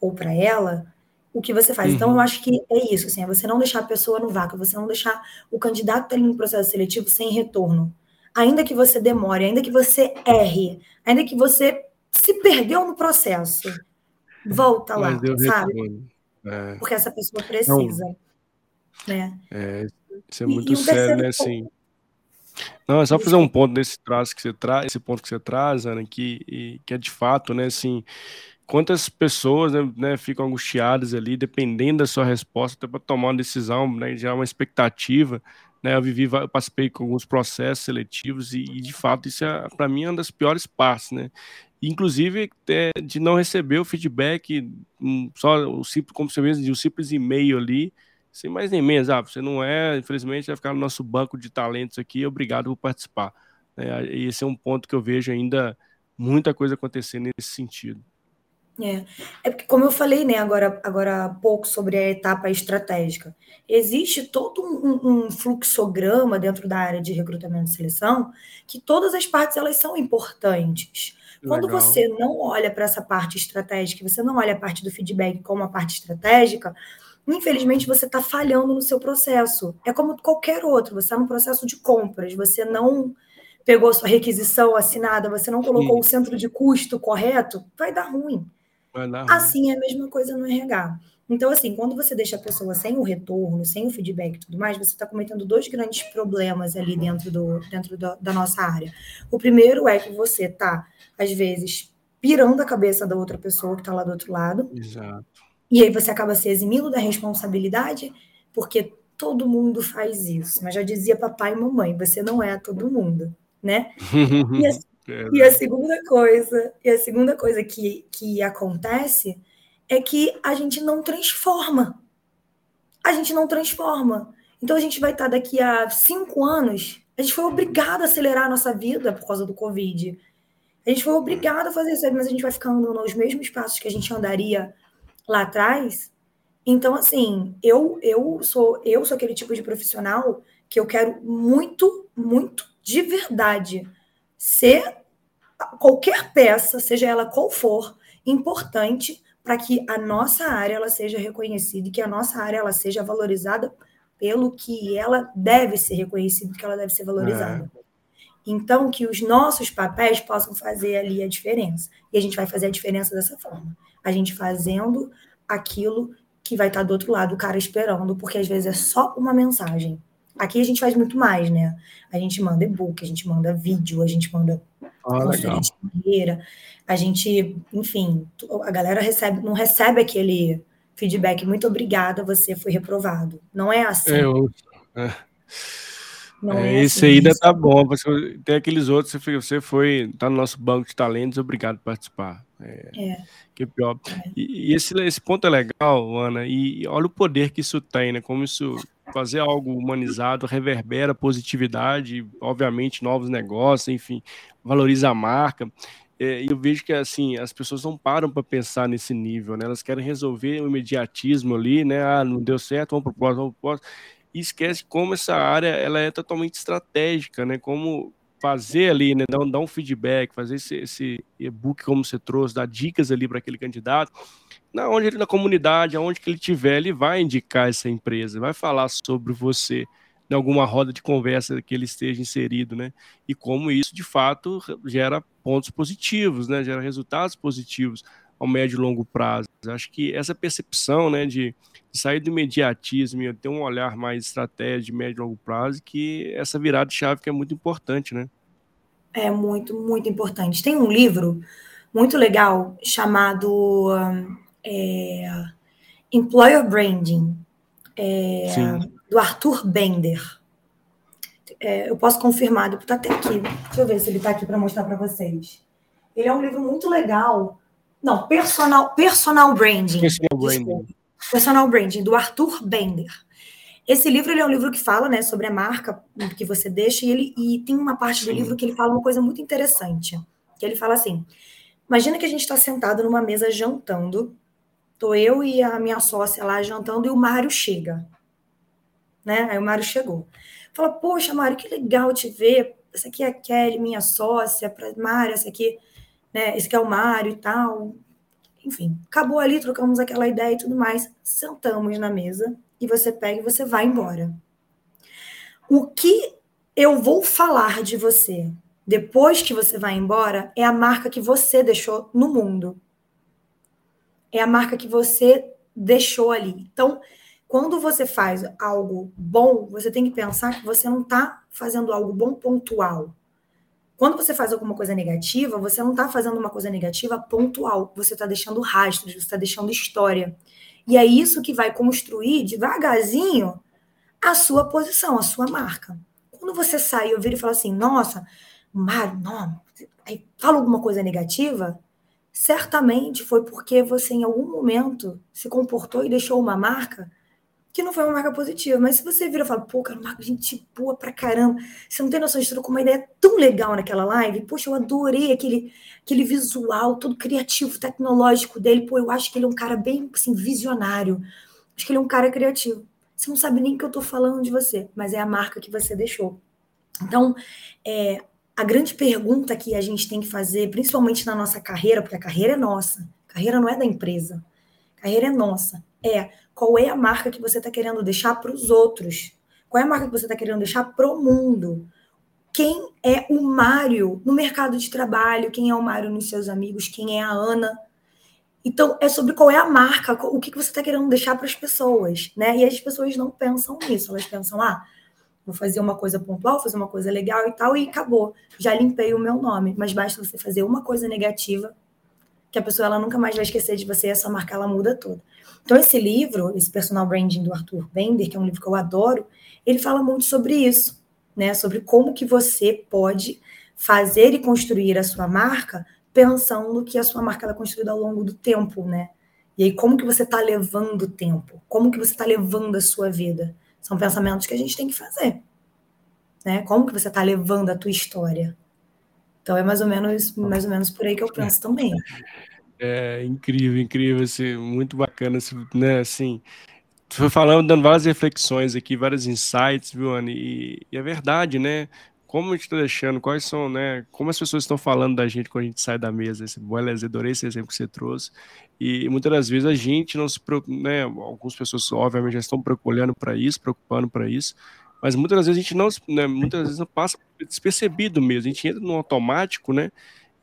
[SPEAKER 2] ou para ela o que você faz. Uhum. Então, eu uhum. acho que é isso, assim, é você não deixar a pessoa no vácuo, você não deixar o candidato ali no processo seletivo sem retorno. Ainda que você demore, ainda que você erre, ainda que você se perdeu no processo, volta lá, sabe? É. Porque essa pessoa precisa. Não. Né?
[SPEAKER 1] É, isso é muito e, sério, né? Assim, não, é só fazer um ponto nesse traço que você traz, esse ponto que você traz, Ana, que, que é de fato, né, assim, quantas pessoas né, né ficam angustiadas ali, dependendo da sua resposta, até para tomar uma decisão, né, já uma expectativa, né, eu vivi, eu participei com alguns processos seletivos e, e de fato isso é, para mim, é uma das piores partes, né, inclusive é, de não receber o feedback, um, só o simples, como você mesmo, de um simples e-mail ali, sem mais nem menos. Ah, você não é, infelizmente, vai ficar no nosso banco de talentos aqui, obrigado por participar. É, esse é um ponto que eu vejo ainda muita coisa acontecendo nesse sentido.
[SPEAKER 2] É, é porque, como eu falei né, agora, agora há pouco sobre a etapa estratégica, existe todo um, um, fluxograma dentro da área de recrutamento e seleção que todas as partes elas são importantes. Quando Legal. você não olha para essa parte estratégica, você não olha a parte do feedback como a parte estratégica, infelizmente você está falhando no seu processo. É como qualquer outro, você está no processo de compras, você não pegou a sua requisição assinada, você não colocou Sim. o centro de custo correto, vai dar ruim. Assim é a mesma coisa no RH. Então, assim, quando você deixa a pessoa sem o retorno, sem o feedback e tudo mais, você está cometendo dois grandes problemas ali dentro, do, dentro da, da nossa área. O primeiro é que você está, às vezes, pirando a cabeça da outra pessoa que está lá do outro lado.
[SPEAKER 1] Exato.
[SPEAKER 2] E aí você acaba se eximindo da responsabilidade, porque todo mundo faz isso. Mas já dizia papai e mamãe, você não é todo mundo, né? e, a, e, a, segunda coisa, e a segunda coisa que, que acontece é que a gente não transforma. A gente não transforma. Então a gente vai estar daqui a cinco anos. A gente foi obrigado a acelerar a nossa vida por causa do Covid. A gente foi obrigado a fazer isso, mas a gente vai ficar andando nos mesmos passos que a gente andaria lá atrás. Então, assim, eu, eu sou eu sou aquele tipo de profissional que eu quero muito, muito de verdade ser qualquer peça, seja ela qual for, importante para que a nossa área ela seja reconhecida e que a nossa área ela seja valorizada pelo que ela deve ser reconhecida, que ela deve ser valorizada. É. Então, que os nossos papéis possam fazer ali a diferença. E a gente vai fazer a diferença dessa forma a gente fazendo aquilo que vai estar do outro lado, o cara esperando, porque às vezes é só uma mensagem. Aqui a gente faz muito mais, né? A gente manda e-book, a gente manda vídeo, a gente manda
[SPEAKER 1] ah, legal.
[SPEAKER 2] carreira, a gente, enfim, a galera recebe, não recebe aquele feedback, muito obrigada, você foi reprovado. Não é assim.
[SPEAKER 1] É, eu, é. Não é, é esse assim, ainda tá bom. Você, tem aqueles outros, você, você foi, tá no nosso banco de talentos, obrigado por participar. É, é. Que pior. É. E, e, esse, esse ponto é legal, Ana, e olha o poder que isso tem, né? Como isso fazer algo humanizado reverbera positividade, obviamente novos negócios, enfim, valoriza a marca. É, e eu vejo que assim as pessoas não param para pensar nesse nível, né? Elas querem resolver o imediatismo ali, né? Ah, não deu certo, vamos para o próximo, vamos pro próximo. E esquece como essa área ela é totalmente estratégica, né? Como fazer ali, né, dar, um, dar um feedback, fazer esse, esse e-book como você trouxe, dar dicas ali para aquele candidato, na onde ele na comunidade, aonde que ele tiver, ele vai indicar essa empresa, vai falar sobre você em alguma roda de conversa que ele esteja inserido, né? E como isso de fato gera pontos positivos, né? Gera resultados positivos ao médio e longo prazo. Acho que essa percepção, né, de sair do imediatismo e ter um olhar mais estratégico de médio e longo prazo, que essa virada de chave que é muito importante, né?
[SPEAKER 2] É muito, muito importante. Tem um livro muito legal chamado é, Employer Branding, é, do Arthur Bender. É, eu posso confirmar, está até aqui. Deixa eu ver se ele está aqui para mostrar para vocês. Ele é um livro muito legal. Não, personal, personal branding. Personal branding. Personal Branding, do Arthur Bender. Esse livro ele é um livro que fala né, sobre a marca que você deixa, e, ele, e tem uma parte do livro que ele fala uma coisa muito interessante. Que ele fala assim: imagina que a gente está sentado numa mesa jantando, tô eu e a minha sócia lá jantando, e o Mário chega. Né? Aí o Mário chegou. Fala, poxa, Mário, que legal te ver. Essa aqui é a Kelly, minha sócia, para Mário, essa aqui, né? É Mário e tal enfim, acabou ali, trocamos aquela ideia e tudo mais, sentamos na mesa e você pega e você vai embora. O que eu vou falar de você depois que você vai embora é a marca que você deixou no mundo. É a marca que você deixou ali. Então, quando você faz algo bom, você tem que pensar que você não está fazendo algo bom pontual. Quando você faz alguma coisa negativa, você não está fazendo uma coisa negativa pontual, você está deixando rastros, você está deixando história. E é isso que vai construir devagarzinho a sua posição, a sua marca. Quando você sai e ouvir e fala assim, nossa, Mário, não, aí fala alguma coisa negativa, certamente foi porque você em algum momento se comportou e deixou uma marca que não foi uma marca positiva. Mas se você vira e fala, pô, cara, uma marca gente boa pra caramba, você não tem noção de tudo, com uma ideia tão legal naquela live, poxa, eu adorei aquele, aquele visual todo criativo, tecnológico dele, pô, eu acho que ele é um cara bem, assim, visionário, acho que ele é um cara criativo. Você não sabe nem que eu tô falando de você, mas é a marca que você deixou. Então, é, a grande pergunta que a gente tem que fazer, principalmente na nossa carreira, porque a carreira é nossa, a carreira não é da empresa, a carreira é nossa, é qual é a marca que você está querendo deixar para os outros? Qual é a marca que você está querendo deixar para o mundo? Quem é o Mário no mercado de trabalho? Quem é o Mário nos seus amigos? Quem é a Ana? Então, é sobre qual é a marca, o que, você está querendo deixar para as pessoas, né? E as pessoas não pensam nisso, elas pensam, ah, vou fazer uma coisa pontual, fazer uma coisa legal e tal, e acabou. Já limpei o meu nome. Mas basta você fazer uma coisa negativa, que a pessoa ela nunca mais vai esquecer de você, e essa marca ela muda toda. Então, esse livro, esse Personal Branding do Arthur Bender, que é um livro que eu adoro, ele fala muito sobre isso, né? Sobre como que você pode fazer e construir a sua marca pensando que a sua marca é construída ao longo do tempo, né? E aí, como que você está levando o tempo? Como que você está levando a sua vida? São pensamentos que a gente tem que fazer. Né? Como que você está levando a tua história? Então é mais ou menos, mais ou menos por aí que eu penso também.
[SPEAKER 1] É incrível, incrível, assim, muito bacana, né, assim, tu foi falando, dando várias reflexões aqui, vários insights, viu, Anne, e, e é verdade, né, como a gente está deixando, quais são, né, como as pessoas estão falando da gente quando a gente sai da mesa, esse Boelas, adorei esse exemplo que você trouxe, e muitas das vezes a gente não se preocupa, né, algumas pessoas obviamente já estão olhando para isso, preocupando para isso, mas muitas das vezes a gente não, né, muitas vezes não passa despercebido mesmo, a gente entra no automático, né,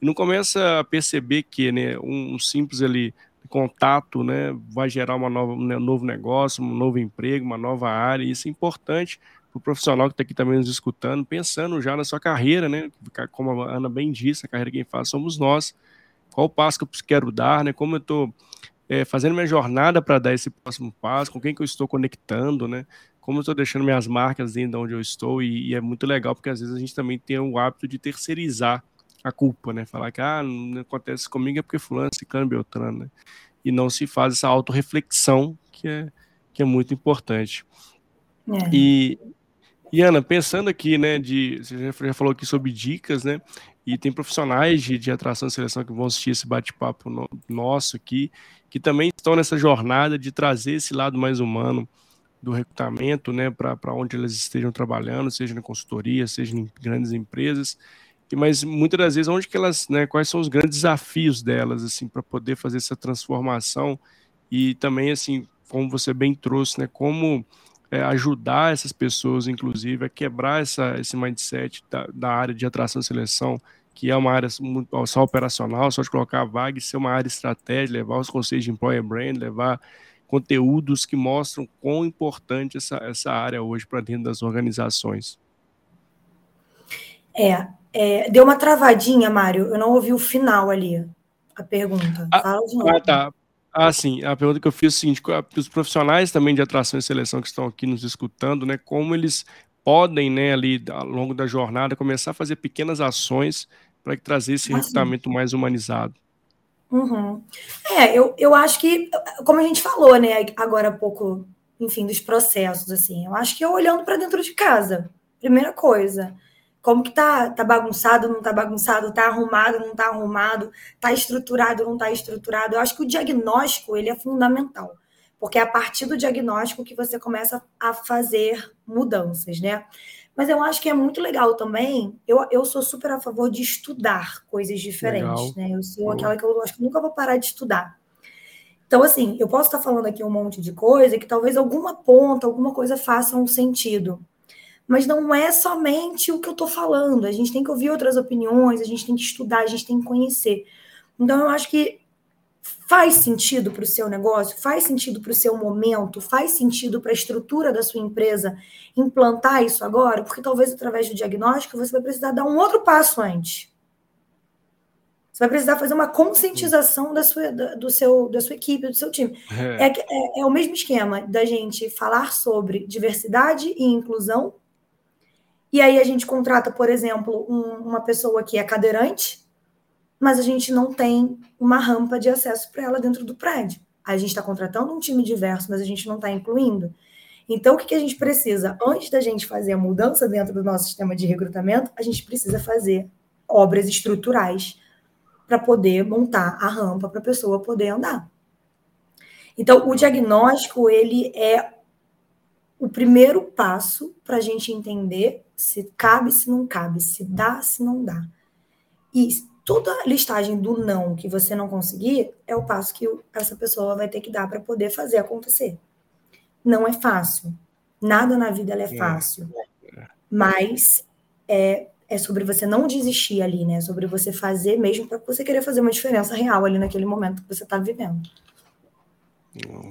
[SPEAKER 1] e não começa a perceber que né, um, simples ali contato né, vai gerar uma nova, um novo negócio, um novo emprego, uma nova área, e isso é importante o profissional que está aqui também nos escutando, pensando já na sua carreira, né? Como a Ana bem disse, a carreira quem faz somos nós. Qual o passo que eu quero dar, né? Como eu estou é, fazendo minha jornada para dar esse próximo passo, com quem que eu estou conectando, né? Como eu estou deixando minhas marcas dentro de onde eu estou, e, e, é muito legal, porque às vezes a gente também tem o hábito de terceirizar a culpa, né? Falar que ah, não acontece comigo é porque fulano, ciclano, beltrano, né? E não se faz essa autorreflexão que é, que é muito importante. É. E, e Ana, pensando aqui, né, de, você já falou aqui sobre dicas, né, e tem profissionais de, de atração e seleção que vão assistir esse bate-papo no, nosso aqui, que também estão nessa jornada de trazer esse lado mais humano do recrutamento, né, para onde elas estejam trabalhando, seja na consultoria, seja em grandes empresas, mas muitas das vezes onde que elas, né, quais são os grandes desafios delas, assim, para poder fazer essa transformação e também, assim, como você bem trouxe, né, como é, ajudar essas pessoas, inclusive, a quebrar essa, esse mindset da, da área de atração e seleção, que é uma área só operacional, só de colocar a vaga e ser uma área estratégica, levar os conceitos de employer brand, levar conteúdos que mostram quão importante essa, essa área hoje para dentro das organizações.
[SPEAKER 2] É, é, deu uma travadinha, Mário. Eu não ouvi o final ali, a pergunta.
[SPEAKER 1] Ah, Fala de novo. Ah, tá. Ah, sim. A pergunta que eu fiz é o seguinte: os profissionais também de atração e seleção que estão aqui nos escutando, né, como eles podem, né, ali ao longo da jornada, começar a fazer pequenas ações para trazer esse recrutamento mais humanizado.
[SPEAKER 2] Uhum. É, eu, eu acho que, como a gente falou, né, agora há pouco, enfim, dos processos, assim, eu acho que é olhando para dentro de casa, primeira coisa. Como que tá, tá bagunçado, não tá bagunçado, tá arrumado, não tá arrumado, tá estruturado, não tá estruturado. Eu acho que o diagnóstico, ele é fundamental, porque é a partir do diagnóstico que você começa a fazer mudanças, né? Mas eu acho que é muito legal também. Eu, eu sou super a favor de estudar coisas diferentes, legal. né? Eu sou aquela que eu acho que nunca vou parar de estudar. Então, assim, eu posso estar falando aqui um monte de coisa que talvez alguma ponta, alguma coisa faça um sentido mas não é somente o que eu estou falando. A gente tem que ouvir outras opiniões, a gente tem que estudar, a gente tem que conhecer. Então, eu acho que faz sentido para o seu negócio, faz sentido para o seu momento, faz sentido para a estrutura da sua empresa implantar isso agora, porque talvez através do diagnóstico você vai precisar dar um outro passo antes. Você vai precisar fazer uma conscientização da sua, da, do seu, da sua equipe, do seu time. É. É, é, é o mesmo esquema da gente falar sobre diversidade e inclusão e aí a gente contrata, por exemplo, um, uma pessoa que é cadeirante, mas a gente não tem uma rampa de acesso para ela dentro do prédio. A gente está contratando um time diverso, mas a gente não está incluindo. Então, o que, que a gente precisa? Antes da gente fazer a mudança dentro do nosso sistema de recrutamento, a gente precisa fazer obras estruturais para poder montar a rampa para a pessoa poder andar. Então, o diagnóstico ele é o primeiro passo para a gente entender se cabe, se não cabe, se dá, se não dá. E toda a listagem do não que você não conseguir é o passo que essa pessoa vai ter que dar para poder fazer acontecer. Não é fácil. Nada na vida é fácil. Mas é, é sobre você não desistir ali, né? É sobre você fazer mesmo para você querer fazer uma diferença real ali naquele momento que você está vivendo.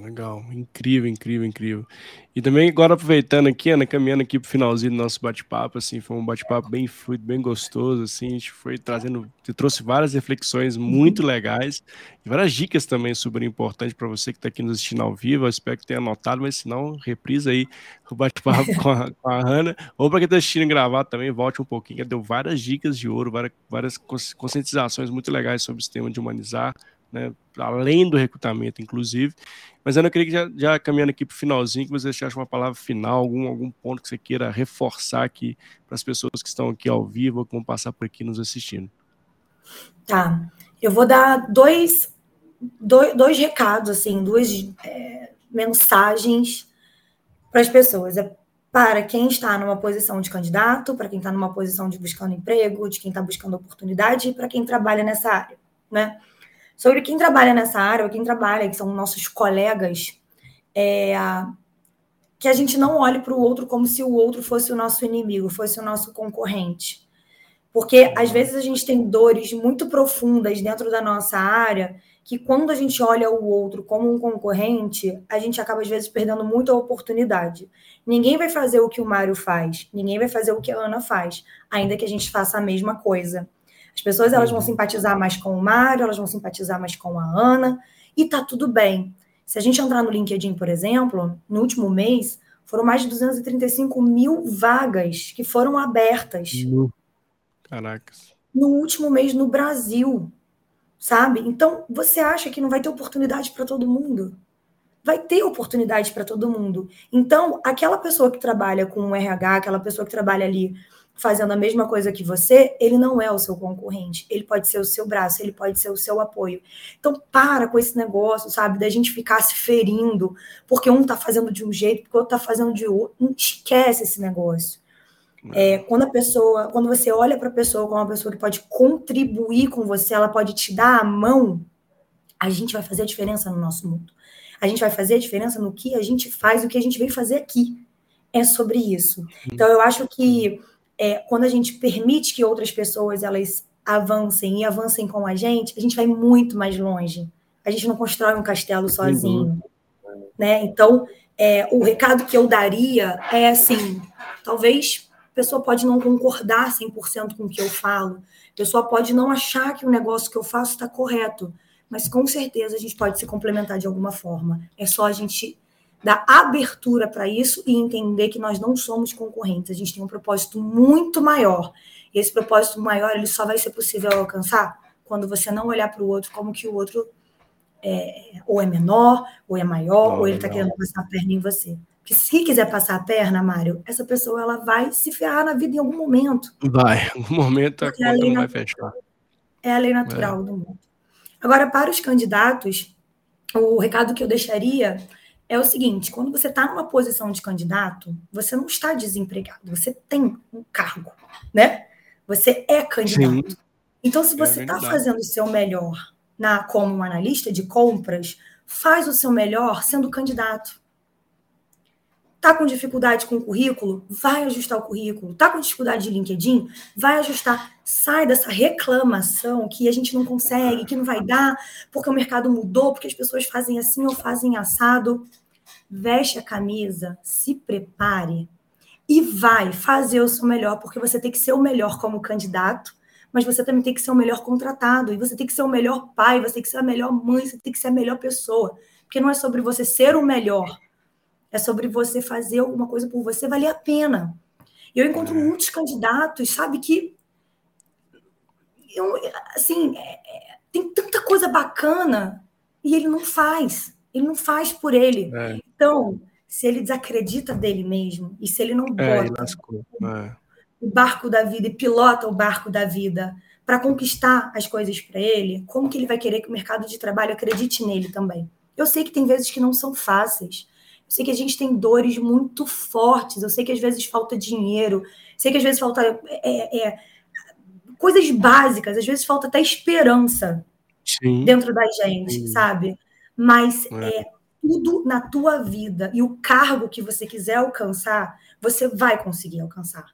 [SPEAKER 1] Legal, incrível, incrível, incrível. E também agora aproveitando aqui, Ana, caminhando aqui pro finalzinho do nosso bate-papo, assim, foi um bate-papo bem fluido, bem gostoso, assim, a gente foi trazendo, você trouxe várias reflexões muito legais e várias dicas também super importantes para você que está aqui nos assistindo ao vivo, eu espero que tenha anotado, mas se não, reprisa aí o bate-papo com, a, com a Ana, ou para quem está assistindo gravado também, volte um pouquinho, deu várias dicas de ouro, várias, várias conscientizações muito legais sobre o sistema de humanizar, né, além do recrutamento, inclusive. Mas eu não queria que já, já caminhando aqui para o finalzinho, que você deixasse uma palavra final, algum, algum ponto que você queira reforçar aqui para as pessoas que estão aqui ao vivo ou que vão passar por aqui nos assistindo.
[SPEAKER 2] Tá. Eu vou dar dois, dois, dois recados, assim, duas é, mensagens para as pessoas. É para quem está numa posição de candidato, para quem está numa posição de buscando emprego, de quem está buscando oportunidade e para quem trabalha nessa área, né? Sobre quem trabalha nessa área, ou quem trabalha, que são nossos colegas, é, que a gente não olhe para o outro como se o outro fosse o nosso inimigo, fosse o nosso concorrente. Porque às vezes a gente tem dores muito profundas dentro da nossa área que quando a gente olha o outro como um concorrente, a gente acaba às vezes perdendo muita oportunidade. Ninguém vai fazer o que o Mário faz, ninguém vai fazer o que a Ana faz, ainda que a gente faça a mesma coisa. As pessoas elas vão uhum. simpatizar mais com o Mário, elas vão simpatizar mais com a Ana, e tá tudo bem. Se a gente entrar no LinkedIn, por exemplo, no último mês, foram mais de 235 mil vagas que foram abertas.
[SPEAKER 1] Caracas.
[SPEAKER 2] No último mês no Brasil sabe? Então, você acha que não vai ter oportunidade para todo mundo? Vai ter oportunidade para todo mundo. Então, aquela pessoa que trabalha com o RH, aquela pessoa que trabalha ali fazendo a mesma coisa que você, ele não é o seu concorrente. Ele pode ser o seu braço, ele pode ser o seu apoio. Então, para com esse negócio, sabe, da gente ficar se ferindo porque um tá fazendo de um jeito, porque o outro tá fazendo de outro. Não esquece esse negócio. É, quando a pessoa, quando você olha para a pessoa como uma pessoa que pode contribuir com você, ela pode te dar a mão, a gente vai fazer a diferença no nosso mundo. A gente vai fazer a diferença no que a gente faz, o que a gente vem fazer aqui. É sobre isso. Então, eu acho que é, quando a gente permite que outras pessoas elas avancem e avancem com a gente, a gente vai muito mais longe. A gente não constrói um castelo sozinho. Né? Então, é, o recado que eu daria é assim: talvez pessoa pode não concordar 100% com o que eu falo, a pessoa pode não achar que o negócio que eu faço está correto, mas com certeza a gente pode se complementar de alguma forma. É só a gente dar abertura para isso e entender que nós não somos concorrentes, a gente tem um propósito muito maior. E esse propósito maior ele só vai ser possível alcançar quando você não olhar para o outro como que o outro é, ou é menor, ou é maior, não, ou ele está querendo passar a perna em você que se quiser passar a perna, Mário, essa pessoa ela vai se ferrar na vida em algum momento.
[SPEAKER 1] Vai, em algum momento a conta não vai fechar.
[SPEAKER 2] É a lei natural é. do mundo. Agora, para os candidatos, o recado que eu deixaria é o seguinte: quando você está numa posição de candidato, você não está desempregado, você tem um cargo, né? Você é candidato. Sim. Então, se é você está é fazendo o seu melhor na como um analista de compras, faz o seu melhor sendo candidato. Tá com dificuldade com o currículo? Vai ajustar o currículo. Tá com dificuldade de LinkedIn? Vai ajustar. Sai dessa reclamação que a gente não consegue, que não vai dar, porque o mercado mudou, porque as pessoas fazem assim ou fazem assado. Veste a camisa, se prepare e vai fazer o seu melhor, porque você tem que ser o melhor como candidato, mas você também tem que ser o melhor contratado, e você tem que ser o melhor pai, você tem que ser a melhor mãe, você tem que ser a melhor pessoa. Porque não é sobre você ser o melhor, é sobre você fazer alguma coisa por você valer a pena. E eu encontro é. muitos candidatos, sabe, que eu, assim, é, é, tem tanta coisa bacana e ele não faz. Ele não faz por ele. É. Então, se ele desacredita dele mesmo e se ele não é, bota é. o barco da vida e pilota o barco da vida para conquistar as coisas para ele, como que ele vai querer que o mercado de trabalho acredite nele também? Eu sei que tem vezes que não são fáceis. Eu sei que a gente tem dores muito fortes. Eu sei que às vezes falta dinheiro. Sei que às vezes falta é, é, coisas básicas. Às vezes falta até esperança Sim. dentro da gente, Sim. sabe? Mas é. é. tudo na tua vida e o cargo que você quiser alcançar, você vai conseguir alcançar.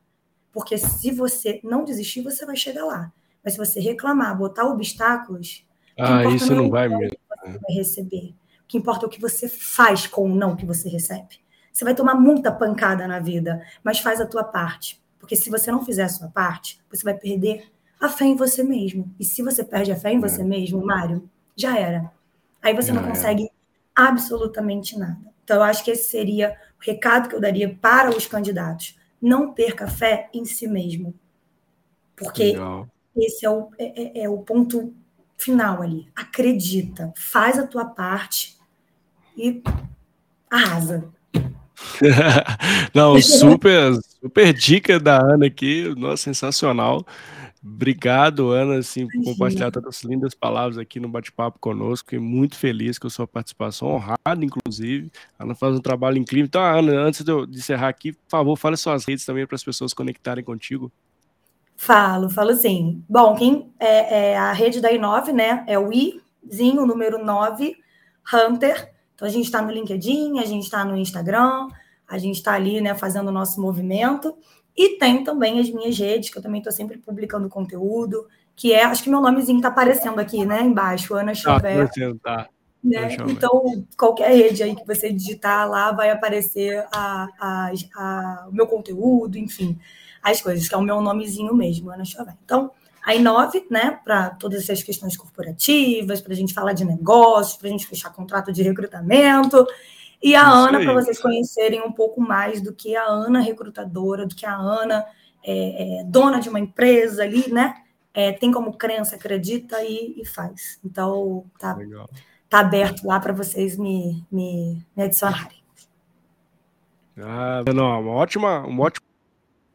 [SPEAKER 2] Porque se você não desistir, você vai chegar lá. Mas se você reclamar, botar obstáculos,
[SPEAKER 1] ah, isso não vai mesmo.
[SPEAKER 2] Você vai receber. O que importa é o que você faz com o não que você recebe. Você vai tomar muita pancada na vida, mas faz a tua parte. Porque se você não fizer a sua parte, você vai perder a fé em você mesmo. E se você perde a fé em você é. mesmo, Mário, já era. Aí você já não consegue era. absolutamente nada. Então, eu acho que esse seria o recado que eu daria para os candidatos. Não perca fé em si mesmo. Porque Legal. esse é o, é, é, é o ponto final ali. Acredita, faz a tua parte e arrasa.
[SPEAKER 1] Não, super, super dica da Ana aqui, nossa, sensacional. Obrigado, Ana, assim, por compartilhar todas as lindas palavras aqui no bate-papo conosco. Fiquei muito feliz com a sua participação, honrado, inclusive. A Ana faz um trabalho incrível. Então, Ana, antes de eu encerrar aqui, por favor, fale suas redes também para as pessoas conectarem contigo.
[SPEAKER 2] Falo, falo sim. Bom, quem é, é a rede da I9, né? É o Izinho, número 9, Hunter. Então, a gente está no LinkedIn, a gente está no Instagram, a gente está ali, né, fazendo o nosso movimento. E tem também as minhas redes, que eu também estou sempre publicando conteúdo. que é, acho que meu nomezinho está aparecendo aqui, né, embaixo, Ana tá, Chauvet.
[SPEAKER 1] Tá.
[SPEAKER 2] Né? Então, qualquer rede aí que você digitar lá vai aparecer a, a, a, o meu conteúdo, enfim, as coisas, que é o meu nomezinho mesmo, Ana Chauvet. Então, a Inove, né, para todas essas questões corporativas, para a gente falar de negócios, para a gente fechar contrato de recrutamento. E a Isso Ana, para vocês conhecerem um pouco mais do que a Ana recrutadora, do que a Ana é, é, dona de uma empresa ali, né? É, tem como crença, acredita e, e faz. Então, tá. Legal está aberto lá para vocês me, me, me adicionarem.
[SPEAKER 1] Ah, não, uma ótima, um ótimo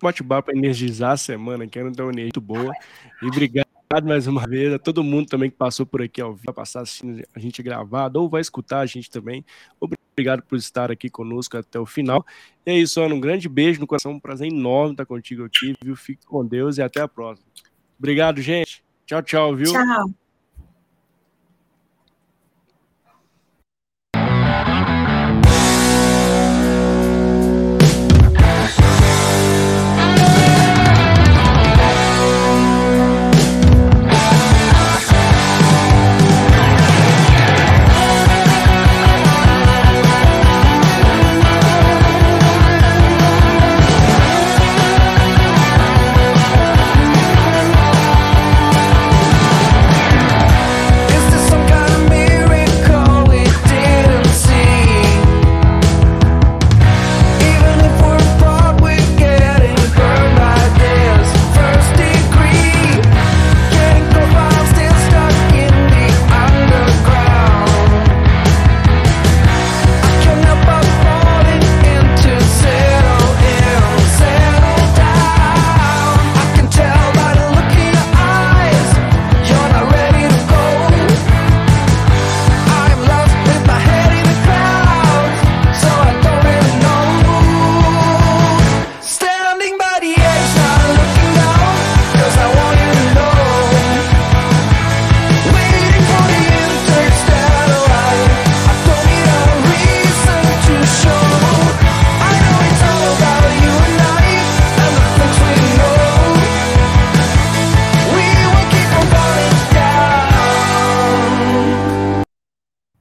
[SPEAKER 1] bate-papo para energizar a semana, que era uma muito boa. E obrigado mais uma vez a todo mundo também que passou por aqui ao vivo, vai passar assistindo a gente gravado ou vai escutar a gente também. Obrigado por estar aqui conosco até o final. E é isso, Ana, um grande beijo no coração, um prazer enorme estar contigo aqui, viu? Fique com Deus e até a próxima. Obrigado, gente. Tchau, tchau, viu?
[SPEAKER 2] Tchau.